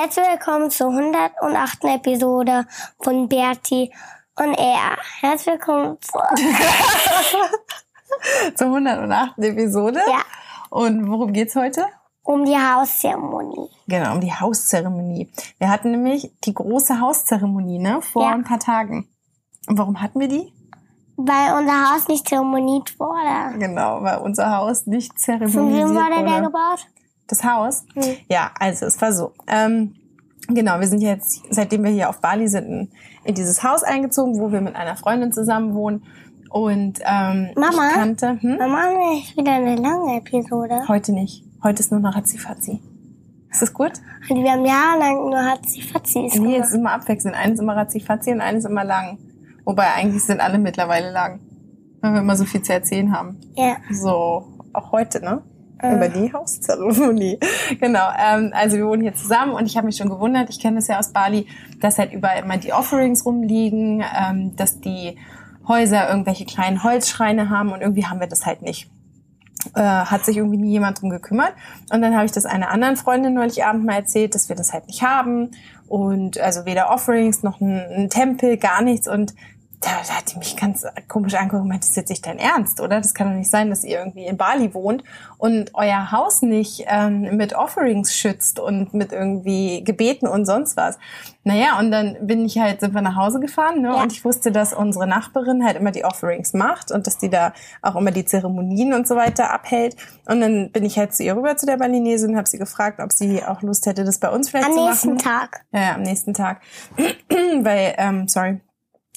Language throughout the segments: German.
Herzlich willkommen zur 108. Episode von Bertie und er. Herzlich willkommen zur, zur 108. Episode. Ja. Und worum geht's heute? um die Hauszeremonie. Genau, um die Hauszeremonie. Wir hatten nämlich die große Hauszeremonie, ne, vor Ja. ein paar Tagen. Und warum hatten wir die? Weil unser Haus nicht zeremoniert wurde. Genau, weil unser Haus nicht Von zeremonisiert wem wurde der wurde. gebaut? Das Haus? Hm. Ja, also es war so. Ähm, genau, wir sind jetzt, seitdem wir hier auf Bali sind, in, in dieses Haus eingezogen, wo wir mit einer Freundin zusammen wohnen. Und ähm, Mama? ich kannte, hm? Wir jetzt wieder eine lange Episode. heute nicht. Heute ist nur noch Ratzifatzi. Ist das gut? Und wir haben jahrelang nur Hatzi-Fatzis Nee, es gemacht. ist immer abwechselnd. Eines ist immer Ratzifatzi und eines immer lang. Wobei eigentlich sind alle mittlerweile lang. Weil wir immer so viel zu erzählen haben. Ja. So, auch heute, ne? Über die Hauszeremonie. Genau. Ähm, also wir wohnen hier zusammen und ich habe mich schon gewundert, ich kenne das ja aus Bali, dass halt überall immer die Offerings rumliegen, ähm, dass die Häuser irgendwelche kleinen Holzschreine haben und irgendwie haben wir das halt nicht. Äh, hat sich irgendwie nie jemand drum gekümmert. Und dann habe ich das einer anderen Freundin neulich Abend mal erzählt, dass wir das halt nicht haben. Und also weder Offerings noch ein, ein Tempel, gar nichts. Und da, da hat die mich ganz komisch angeguckt und meinte, das ist jetzt nicht dein Ernst, oder? Das kann doch nicht sein, dass ihr irgendwie in Bali wohnt und euer Haus nicht ähm, mit Offerings schützt und mit irgendwie Gebeten und sonst was. Naja, und dann bin ich halt, sind wir nach Hause gefahren, ne? Ja. Und ich wusste, dass unsere Nachbarin halt immer die Offerings macht und dass die da auch immer die Zeremonien und so weiter abhält. Und dann bin ich halt zu ihr rüber zu der Balinesin und habe sie gefragt, ob sie auch Lust hätte, das bei uns vielleicht Am zu nächsten machen. Tag. Ja, ja, am nächsten Tag. weil, ähm, sorry,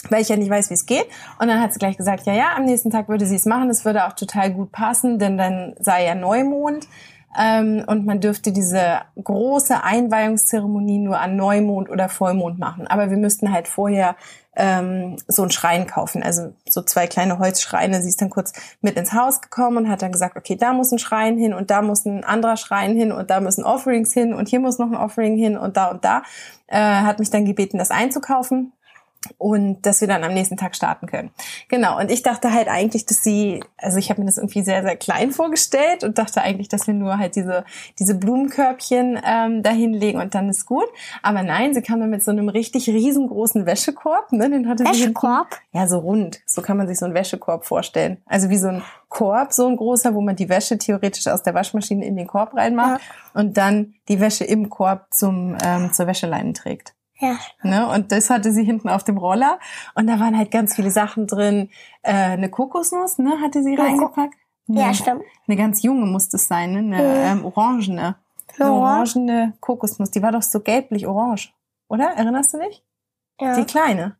weil ich ja nicht weiß, wie es geht. Und dann hat sie gleich gesagt, ja, ja, am nächsten Tag würde sie es machen. Das würde auch total gut passen, denn dann sei ja Neumond. Ähm, und man dürfte diese große Einweihungszeremonie nur an Neumond oder Vollmond machen. Aber wir müssten halt vorher ähm, so einen Schrein kaufen. Also so zwei kleine Holzschreine. Sie ist dann kurz mit ins Haus gekommen und hat dann gesagt, okay, da muss ein Schrein hin und da muss ein anderer Schrein hin und da müssen Offerings hin und hier muss noch ein Offering hin und da und da. Äh, hat mich dann gebeten, das einzukaufen und dass wir dann am nächsten Tag starten können. Genau, und ich dachte halt eigentlich, dass sie, also ich habe mir das irgendwie sehr, sehr klein vorgestellt und dachte eigentlich, dass wir nur halt diese, diese Blumenkörbchen ähm, dahinlegen und dann ist gut. Aber nein, sie kam dann mit so einem richtig riesengroßen Wäschekorb, ne? Den hatte sie. Wäschekorb? Ja, so rund. So kann man sich so einen Wäschekorb vorstellen. Also wie so ein Korb, so ein großer, wo man die Wäsche theoretisch aus der Waschmaschine in den Korb reinmacht und dann die Wäsche im Korb zum, ähm, zur Wäscheleine trägt. Ja. Ne? Und das hatte sie hinten auf dem Roller. Und da waren halt ganz viele Sachen drin. Äh, eine Kokosnuss, ne, hatte sie reingepackt. Ja, Eine- stimmt. Eine ganz junge muss das sein, ne? Eine ähm, orangene. Eine Ja. orangene Kokosnuss. Die war doch so gelblich-orange. Oder? Erinnerst du dich? Ja. Die kleine.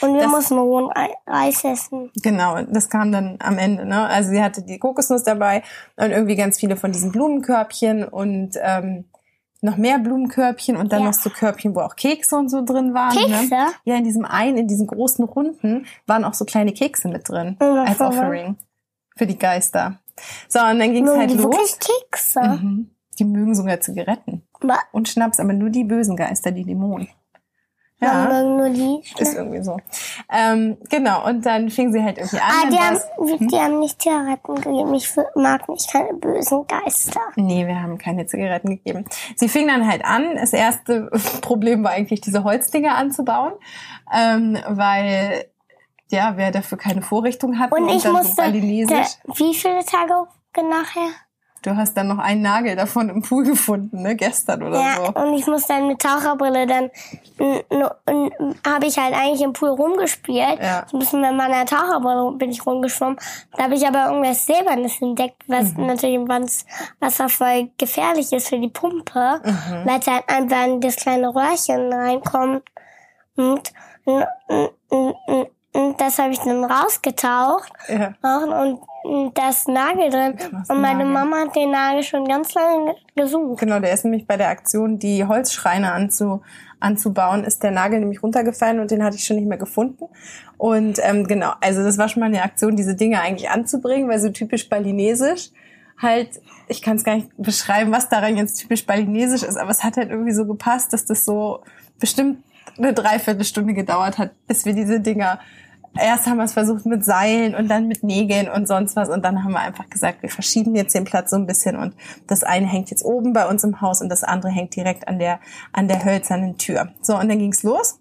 Und wir das- mussten rohen Ei- Reis essen. Genau, das kam dann am Ende. Ne? Also sie hatte die Kokosnuss dabei und irgendwie ganz viele von diesen Blumenkörbchen und ähm, noch mehr Blumenkörbchen und dann Ja. noch so Körbchen, wo auch Kekse und so drin waren. Kekse? Ne? Ja, in diesem einen, in diesen großen Runden waren auch so kleine Kekse mit drin Ja, als voll. Offering für die Geister. So, und dann ging's Mögen halt die los. wirklich Kekse? Mhm. Die mögen sogar Zigaretten Wa- und Schnaps, aber nur die bösen Geister, die Dämonen. Warum mögen nur die? ist irgendwie so. Ähm, genau, und dann fing sie halt irgendwie an. Ah, die haben, die haben nicht Zigaretten gegeben. Ich mag nicht keine bösen Geister. Nee, wir haben keine Zigaretten gegeben. Sie fing dann halt an. Das erste Problem war eigentlich, diese Holzdinger anzubauen, ähm, weil ja, wer dafür keine Vorrichtung hat Und ich dann musste, so wie viele Tage nachher? Du hast dann noch einen Nagel davon im Pool gefunden, ne? Gestern oder Ja, so. und ich muss dann mit Taucherbrille dann habe ich halt eigentlich im Pool rumgespielt. Ja. So ein bisschen mit meiner Taucherbrille bin ich rumgeschwommen. Da habe ich aber irgendwas Silbernes entdeckt, was Mhm. natürlich im Wasser voll gefährlich ist für die Pumpe, Mhm. weil es halt einfach in das kleine Röhrchen reinkommt. Und, und, und, und, und das habe ich dann rausgetaucht Ja. und, und da ist ein Nagel drin. Und meine Nagel? Mama hat den Nagel schon ganz lange gesucht. Genau, der ist nämlich bei der Aktion, die Holzschreine anzu, anzubauen, ist der Nagel nämlich runtergefallen und den hatte ich schon nicht mehr gefunden. Und ähm, genau, also das war schon mal eine Aktion, diese Dinge eigentlich anzubringen, weil so typisch balinesisch halt, ich kann es gar nicht beschreiben, was daran jetzt typisch balinesisch ist, aber es hat halt irgendwie so gepasst, dass das so bestimmt eine Dreiviertelstunde gedauert hat, bis wir diese Dinger erst haben wir es versucht mit Seilen und dann mit Nägeln und sonst was und dann haben wir einfach gesagt, wir verschieben jetzt den Platz so ein bisschen und das eine hängt jetzt oben bei uns im Haus und das andere hängt direkt an der an der hölzernen Tür. So und dann ging's los.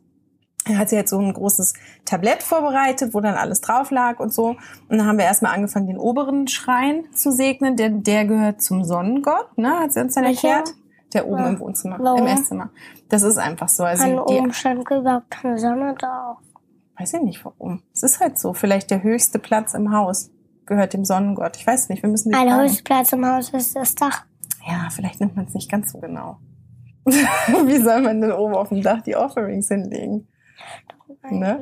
Er hat sich jetzt so ein großes Tablett vorbereitet, wo dann alles drauf lag und so. Und dann haben wir erstmal angefangen, den oberen Schrein zu segnen, denn der gehört zum Sonnengott, ne? Hat sie uns dann Welcher? erklärt. Der oben Ja. im Wohnzimmer, Warum? im Esszimmer. Das ist einfach so. Also An oben stand überhaupt keine Sonne drauf. Weiß ich nicht warum. Es ist halt so. Vielleicht der höchste Platz im Haus gehört dem Sonnengott. Ich weiß nicht. Wir müssen Ein fragen. höchster Platz im Haus ist das Dach. Ja, vielleicht nimmt man es nicht ganz so genau. Wie soll man denn oben auf dem Dach die Offerings hinlegen? Ne?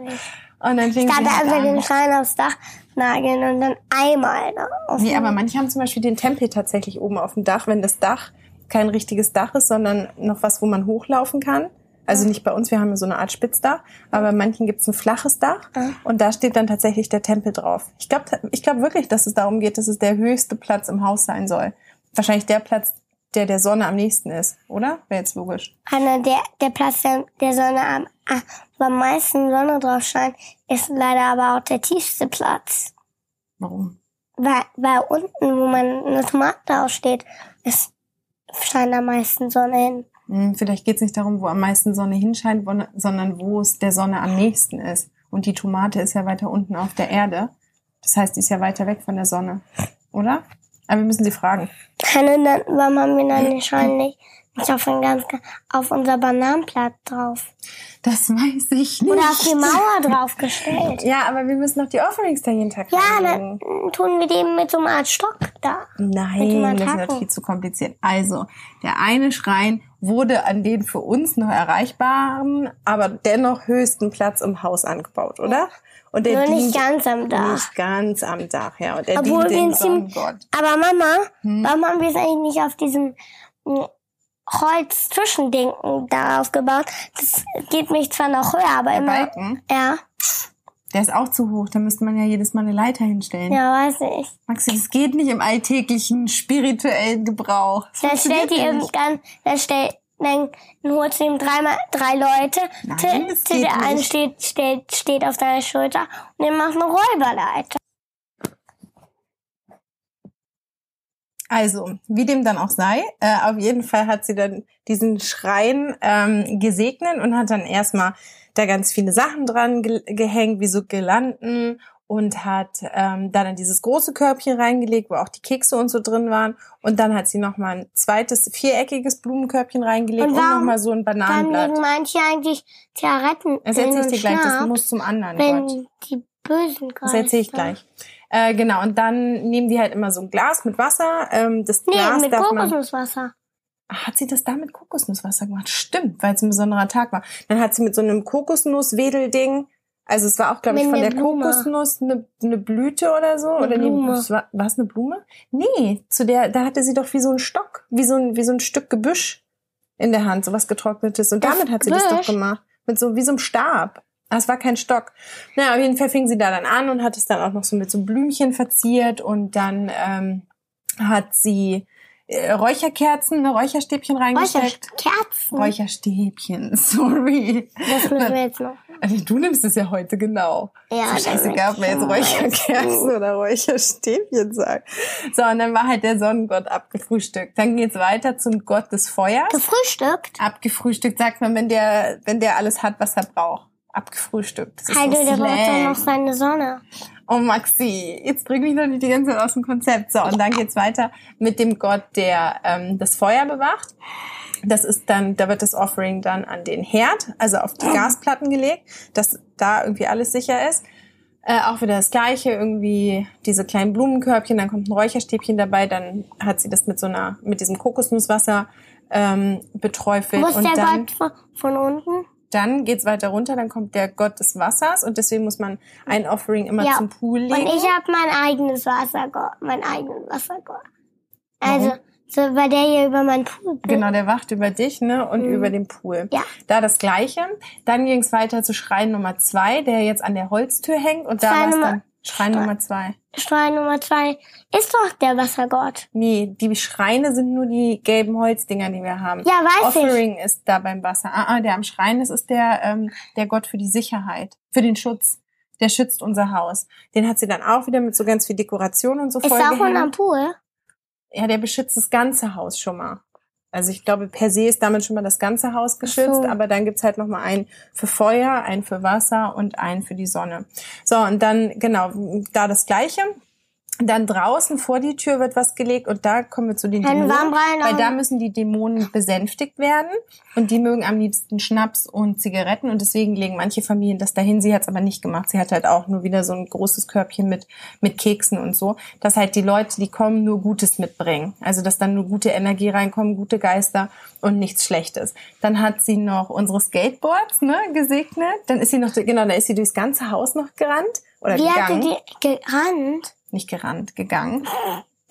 Und dann Ich dachte halt also den Schrein aufs Dach nageln und dann einmal ne, Nee, aber manche haben zum Beispiel den Tempel tatsächlich oben auf dem Dach, wenn das Dach kein richtiges Dach ist, sondern noch was, wo man hochlaufen kann. Also nicht bei uns, wir haben ja so eine Art Spitzdach, aber bei manchen gibt's ein flaches Dach Ah. und da steht dann tatsächlich der Tempel drauf. Ich glaube ich glaub wirklich, dass es darum geht, dass es der höchste Platz im Haus sein soll. Wahrscheinlich der Platz, der der Sonne am nächsten ist, oder? Wäre jetzt logisch. Einer der, der Platz der, der Sonne am, ah, wo am meisten Sonne drauf scheint, ist leider aber auch der tiefste Platz. Warum? Weil, weil unten, wo man eine Tomate draufsteht, ist, scheint am meisten Sonne hin. Hm, Vielleicht geht's nicht darum, wo am meisten Sonne hinscheint, wo- sondern wo es der Sonne am nächsten ist. Und die Tomate ist ja weiter unten auf der Erde. Das heißt, die ist ja weiter weg von der Sonne. Oder? Aber wir müssen sie fragen. Keine, dann, warum haben wir dann Schein nicht, auf, ein ganz, auf unser Bananenblatt drauf? Das weiß ich nicht. Oder auf die Mauer draufgestellt? Ja, aber wir müssen noch die Offerings da jeden Tag Ja, dann tun wir den mit so einer Art Stock da. Nein, das ist viel zu kompliziert. Also, der eine Schrein wurde an den für uns noch erreichbaren, aber dennoch höchsten Platz im Haus angebaut, oder? Und der Nur nicht ganz am Dach. Nicht ganz am Dach, ja. Und der Obwohl dient wir ziemlich, Sonnengott. aber Mama, Hm? warum haben wir es eigentlich nicht auf diesem mm, Holz-Zwischending da aufgebaut? Das geht mich zwar noch höher, aber Der immer. Balken, Ja, der ist auch zu hoch. Da müsste man ja jedes Mal eine Leiter hinstellen. ja, weiß ich. Maxi, das geht nicht im alltäglichen spirituellen Gebrauch. Funktioniert stellt ihr nicht. irgendwann, dann stellt, dann holst du ihm dreimal, drei Leute. Nein, der eine steht, steht, steht auf deiner Schulter und er macht eine Räuberleiter. Also, wie dem dann auch sei, äh, auf jeden Fall hat sie dann diesen Schrein ähm, gesegnet und hat dann erstmal da ganz viele Sachen dran ge gehängt, wie so Girlanden und hat ähm, dann in dieses große Körbchen reingelegt, wo auch die Kekse und so drin waren. Und dann hat sie nochmal ein zweites viereckiges Blumenkörbchen reingelegt Und und, nochmal so ein Dann Bananenblatt. legen manche eigentlich Zigaretten Das erzähle ich dir gleich, das muss zum anderen wenn Gott. die bösen Das erzähle ich Geister- gleich. Äh, genau, und dann nehmen die halt immer so ein Glas mit Wasser. Ähm, das Nee, Glas mit darf man Kokosnusswasser. Ach, Hat sie das da mit Kokosnusswasser gemacht? Stimmt, weil es ein besonderer Tag war. Dann hat sie mit so einem Kokosnusswedelding, also es war auch, glaube ich, von der Blume. Kokosnuss eine, eine Blüte oder so. Eine oder Blume. Nee, war, war es eine Blume? Nee, zu der, da hatte sie doch wie so ein Stock, wie so ein, wie so ein Stück Gebüsch in der Hand, so was getrocknetes. Und Das damit hat sie das doch Gebüsch? gemacht. Mit so, wie so einem Stab. Ah, es war kein Stock. Na, auf jeden Fall fing sie da dann an und hat es dann auch noch so mit so Blümchen verziert und dann ähm, hat sie äh, Räucherkerzen, ne, Räucherstäbchen reingesteckt. Räucherkerzen. Räucherstäbchen, sorry. Das müssen wir jetzt noch. Also du nimmst es ja heute genau. Ja, doch scheißegal, ob man jetzt Räucherkerzen oder Räucherstäbchen sagt. So, und dann war halt der Sonnengott abgefrühstückt. Dann geht's weiter zum Gott des Feuers. Gefrühstückt? Abgefrühstückt sagt man, wenn der, wenn der alles hat, was er braucht. Abgefrühstückt. So der braucht doch Slang. noch seine Sonne. Oh Maxi, jetzt bring mich doch nicht die ganze Zeit aus dem Konzept. So, und dann geht's weiter mit dem Gott, der ähm, das Feuer bewacht. Das ist dann, da wird das Offering dann an den Herd, also auf die Gasplatten gelegt, dass da irgendwie alles sicher ist. Äh, auch wieder das Gleiche, irgendwie diese kleinen Blumenkörbchen, dann kommt ein Räucherstäbchen dabei, dann hat sie das mit so einer, mit diesem Kokosnusswasser ähm, beträufelt. Ist und der dann, Gott von, von unten? Dann geht's weiter runter, dann kommt der Gott des Wassers und deswegen muss man ein Offering immer Ja. zum Pool legen. Und ich habe mein eigenes Wassergott, mein eigenes Wassergott. Also, so weil der hier über meinen Pool bin. Genau, der wacht über dich ne, und über den Pool. Ja. Da das Gleiche. Dann ging es weiter zu Schrein Nummer zwei, der jetzt an der Holztür hängt. Und da Schrein war es dann Schrein Nummer zwei. Schrein Nummer zwei ist doch der Wassergott. Nee, die Schreine sind nur die gelben Holzdinger, die wir haben. Ja, weiß ich. Offering ist da beim Wasser. Ah, ah, der am Schrein ist, ist der, ähm, der Gott für die Sicherheit, für den Schutz. Der schützt unser Haus. Den hat sie dann auch wieder mit so ganz viel Dekoration und so Ist er auch am Pool? Ja, der beschützt das ganze Haus schon mal. Also ich glaube, per se ist damit schon mal das ganze Haus geschützt, so. aber dann gibt's halt noch mal einen für Feuer, einen für Wasser und einen für die Sonne. So, und dann, genau, da das Gleiche. Dann draußen vor die Tür wird was gelegt und da kommen wir zu den Dann Dämonen, weil da müssen die Dämonen besänftigt werden und die mögen am liebsten Schnaps und Zigaretten und deswegen legen manche Familien das dahin. Sie hat's aber nicht gemacht. Sie hat halt auch nur wieder so ein großes Körbchen mit, mit Keksen und so, dass halt die Leute, die kommen, nur Gutes mitbringen. Also, dass dann nur gute Energie reinkommen, gute Geister und nichts Schlechtes. Dann hat sie noch unsere Skateboards, ne, gesegnet. Dann ist sie noch, genau, da ist sie durchs ganze Haus noch gerannt oder Wie gegangen die gerannt? Nicht gerannt, gegangen.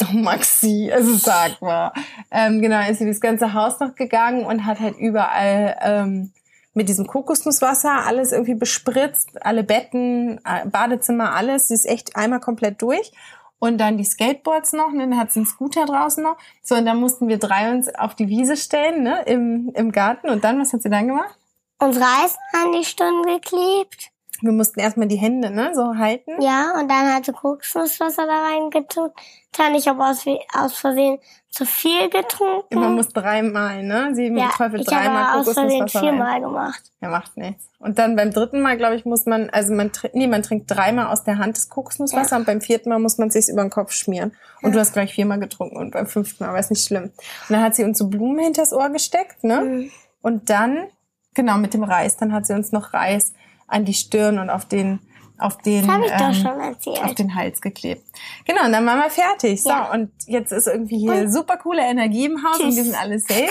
Oh, Maxi, also sag mal. Ähm, genau, ist sie das ganze Haus noch gegangen und hat halt überall ähm, mit diesem Kokosnusswasser alles irgendwie bespritzt, alle Betten, äh, Badezimmer, alles. Sie ist echt einmal komplett durch. Und dann die Skateboards noch, ne? dann hat sie einen Scooter draußen noch. So, und dann mussten wir drei uns auf die Wiese stellen, ne, im, im Garten. Und dann, was hat sie dann gemacht? Unsere Eisen an die Stirn geklebt. Wir mussten erstmal die Hände, ne, so halten. Ja, und dann hat sie Kokosnusswasser da reingetan. Dann ich habe aus, aus Versehen zu viel getrunken. Man muss dreimal, ne? Sie ja, träufelt ich habe dreimal aus Versehen Kokosnusswasser viermal gemacht. Ja, macht nichts. Und dann beim dritten Mal, glaube ich, muss man, also man, nee, man trinkt dreimal aus der Hand das Kokosnusswasser und beim vierten Mal muss man sich's über den Kopf schmieren. Und du hast gleich viermal getrunken und beim fünften Mal war es nicht schlimm. Und dann hat sie uns so Blumen hinters Ohr gesteckt, ne? Mhm. Und dann, genau, mit dem Reis, dann hat sie uns noch Reis an die Stirn und auf den, auf den, ähm, auf den Hals geklebt. Genau, und dann waren wir fertig. So, Ja. und jetzt ist irgendwie hier super coole Energie im Haus und Tschüss. wir sind alle safe.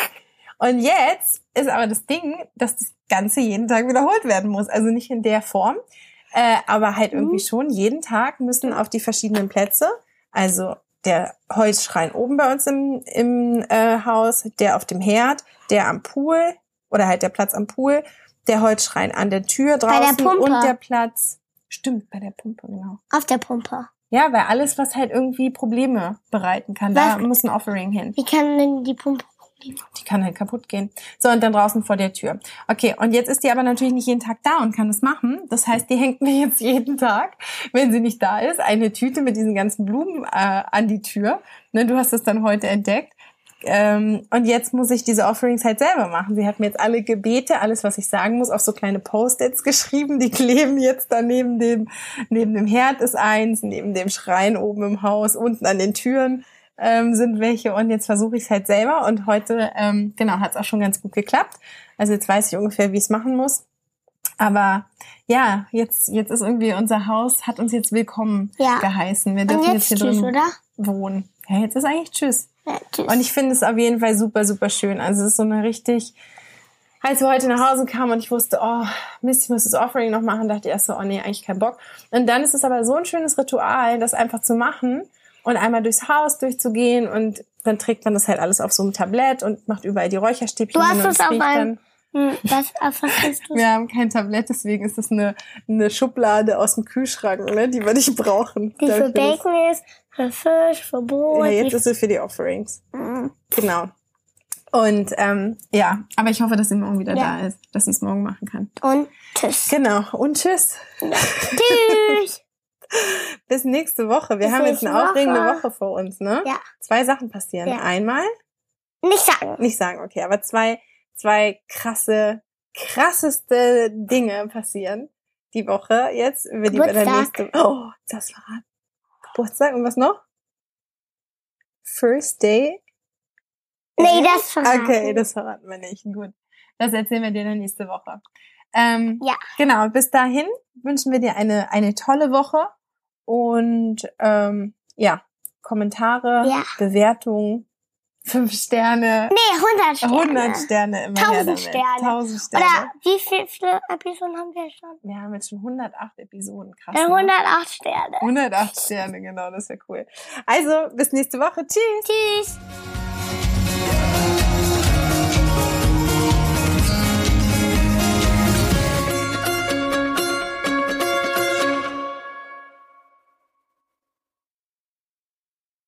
Und jetzt ist aber das Ding, dass das Ganze jeden Tag wiederholt werden muss. Also nicht in der Form, äh, aber halt irgendwie schon. Jeden Tag müssen auf die verschiedenen Plätze, also der Holzschrein oben bei uns im, im äh, Haus, der auf dem Herd, der am Pool oder halt der Platz am Pool, der Holzschrein an der Tür der draußen Pumpe. und der Platz. Stimmt, bei der Pumpe, genau. Auf der Pumpe. Ja, weil alles, was halt irgendwie Probleme bereiten kann, da Was- muss ein Offering hin. Wie kann denn die Pumpe Die kann halt kaputt gehen. So, und dann draußen vor der Tür. Okay, und jetzt ist die aber natürlich nicht jeden Tag da und kann das machen. Das heißt, die hängt mir jetzt jeden Tag, wenn sie nicht da ist, eine Tüte mit diesen ganzen Blumen äh, an die Tür. Ne, du hast das dann heute entdeckt. Ähm, und jetzt muss ich diese Offerings halt selber machen. Sie hat mir jetzt alle Gebete, alles, was ich sagen muss, auf so kleine Post-its geschrieben. Die kleben jetzt da neben dem, neben dem Herd ist eins, neben dem Schrein oben im Haus, unten an den Türen ähm, sind welche. Und jetzt versuche ich es halt selber. Und heute, ähm, genau, hat es auch schon ganz gut geklappt. Also jetzt weiß ich ungefähr, wie ich es machen muss. Aber ja, jetzt, jetzt ist irgendwie unser Haus, hat uns jetzt willkommen Ja. geheißen. Wir Und dürfen jetzt jetzt hier tschüss, drin oder? wohnen. Ja, jetzt ist eigentlich Tschüss. Und ich finde es auf jeden Fall super, super schön. Also es ist so eine richtig, als wir heute nach Hause kamen und ich wusste, oh, Mist, ich muss das Offering noch machen, dachte ich erst so, oh nee, eigentlich kein Bock. Und dann ist es aber so ein schönes Ritual, das einfach zu machen und einmal durchs Haus durchzugehen und dann trägt man das halt alles auf so einem Tablett und macht überall die Räucherstäbchen Du hast es auf riecht einem- dann. Was, auf was hast du? Wir haben kein Tablett, deswegen ist das eine, eine Schublade aus dem Kühlschrank, ne, die wir nicht brauchen. Die für das- Bacon ist, für Fisch, für Brot. Ja, jetzt ist sie für die Offerings. Mm. Genau. Und ähm, ja, aber ich hoffe, dass sie morgen wieder Ja. da ist, dass sie es morgen machen kann. Und tschüss. Genau. Und tschüss. tschüss. Bis nächste Woche. Wir Bis haben jetzt eine nächste aufregende Woche. Woche vor uns, ne? Ja. Zwei Sachen passieren. Ja. Einmal, Nicht sagen. nicht sagen, okay, aber zwei, zwei krasse krasseste Dinge passieren die Woche jetzt, über die wir dann Geburtstag. nächste Oh, das verraten. Geburtstag und was noch? First Day? Nee, das verraten. Okay, das verraten wir nicht. Gut. Das erzählen wir dir dann nächste Woche. Ähm, Ja. Genau, bis dahin wünschen wir dir eine, eine tolle Woche und ähm, ja, Kommentare, Ja. Bewertungen, fünf Sterne, Nee, 100 Sterne. 100 Sterne immer her 1000 damit. Sterne. 1000 Sterne. Oder wie viele Episoden haben wir schon? wir haben jetzt schon 108 Episoden, krass. Dann ne? 108 Sterne. 108 Sterne, genau, das wäre cool. Also, bis nächste Woche. Tschüss. Tschüss.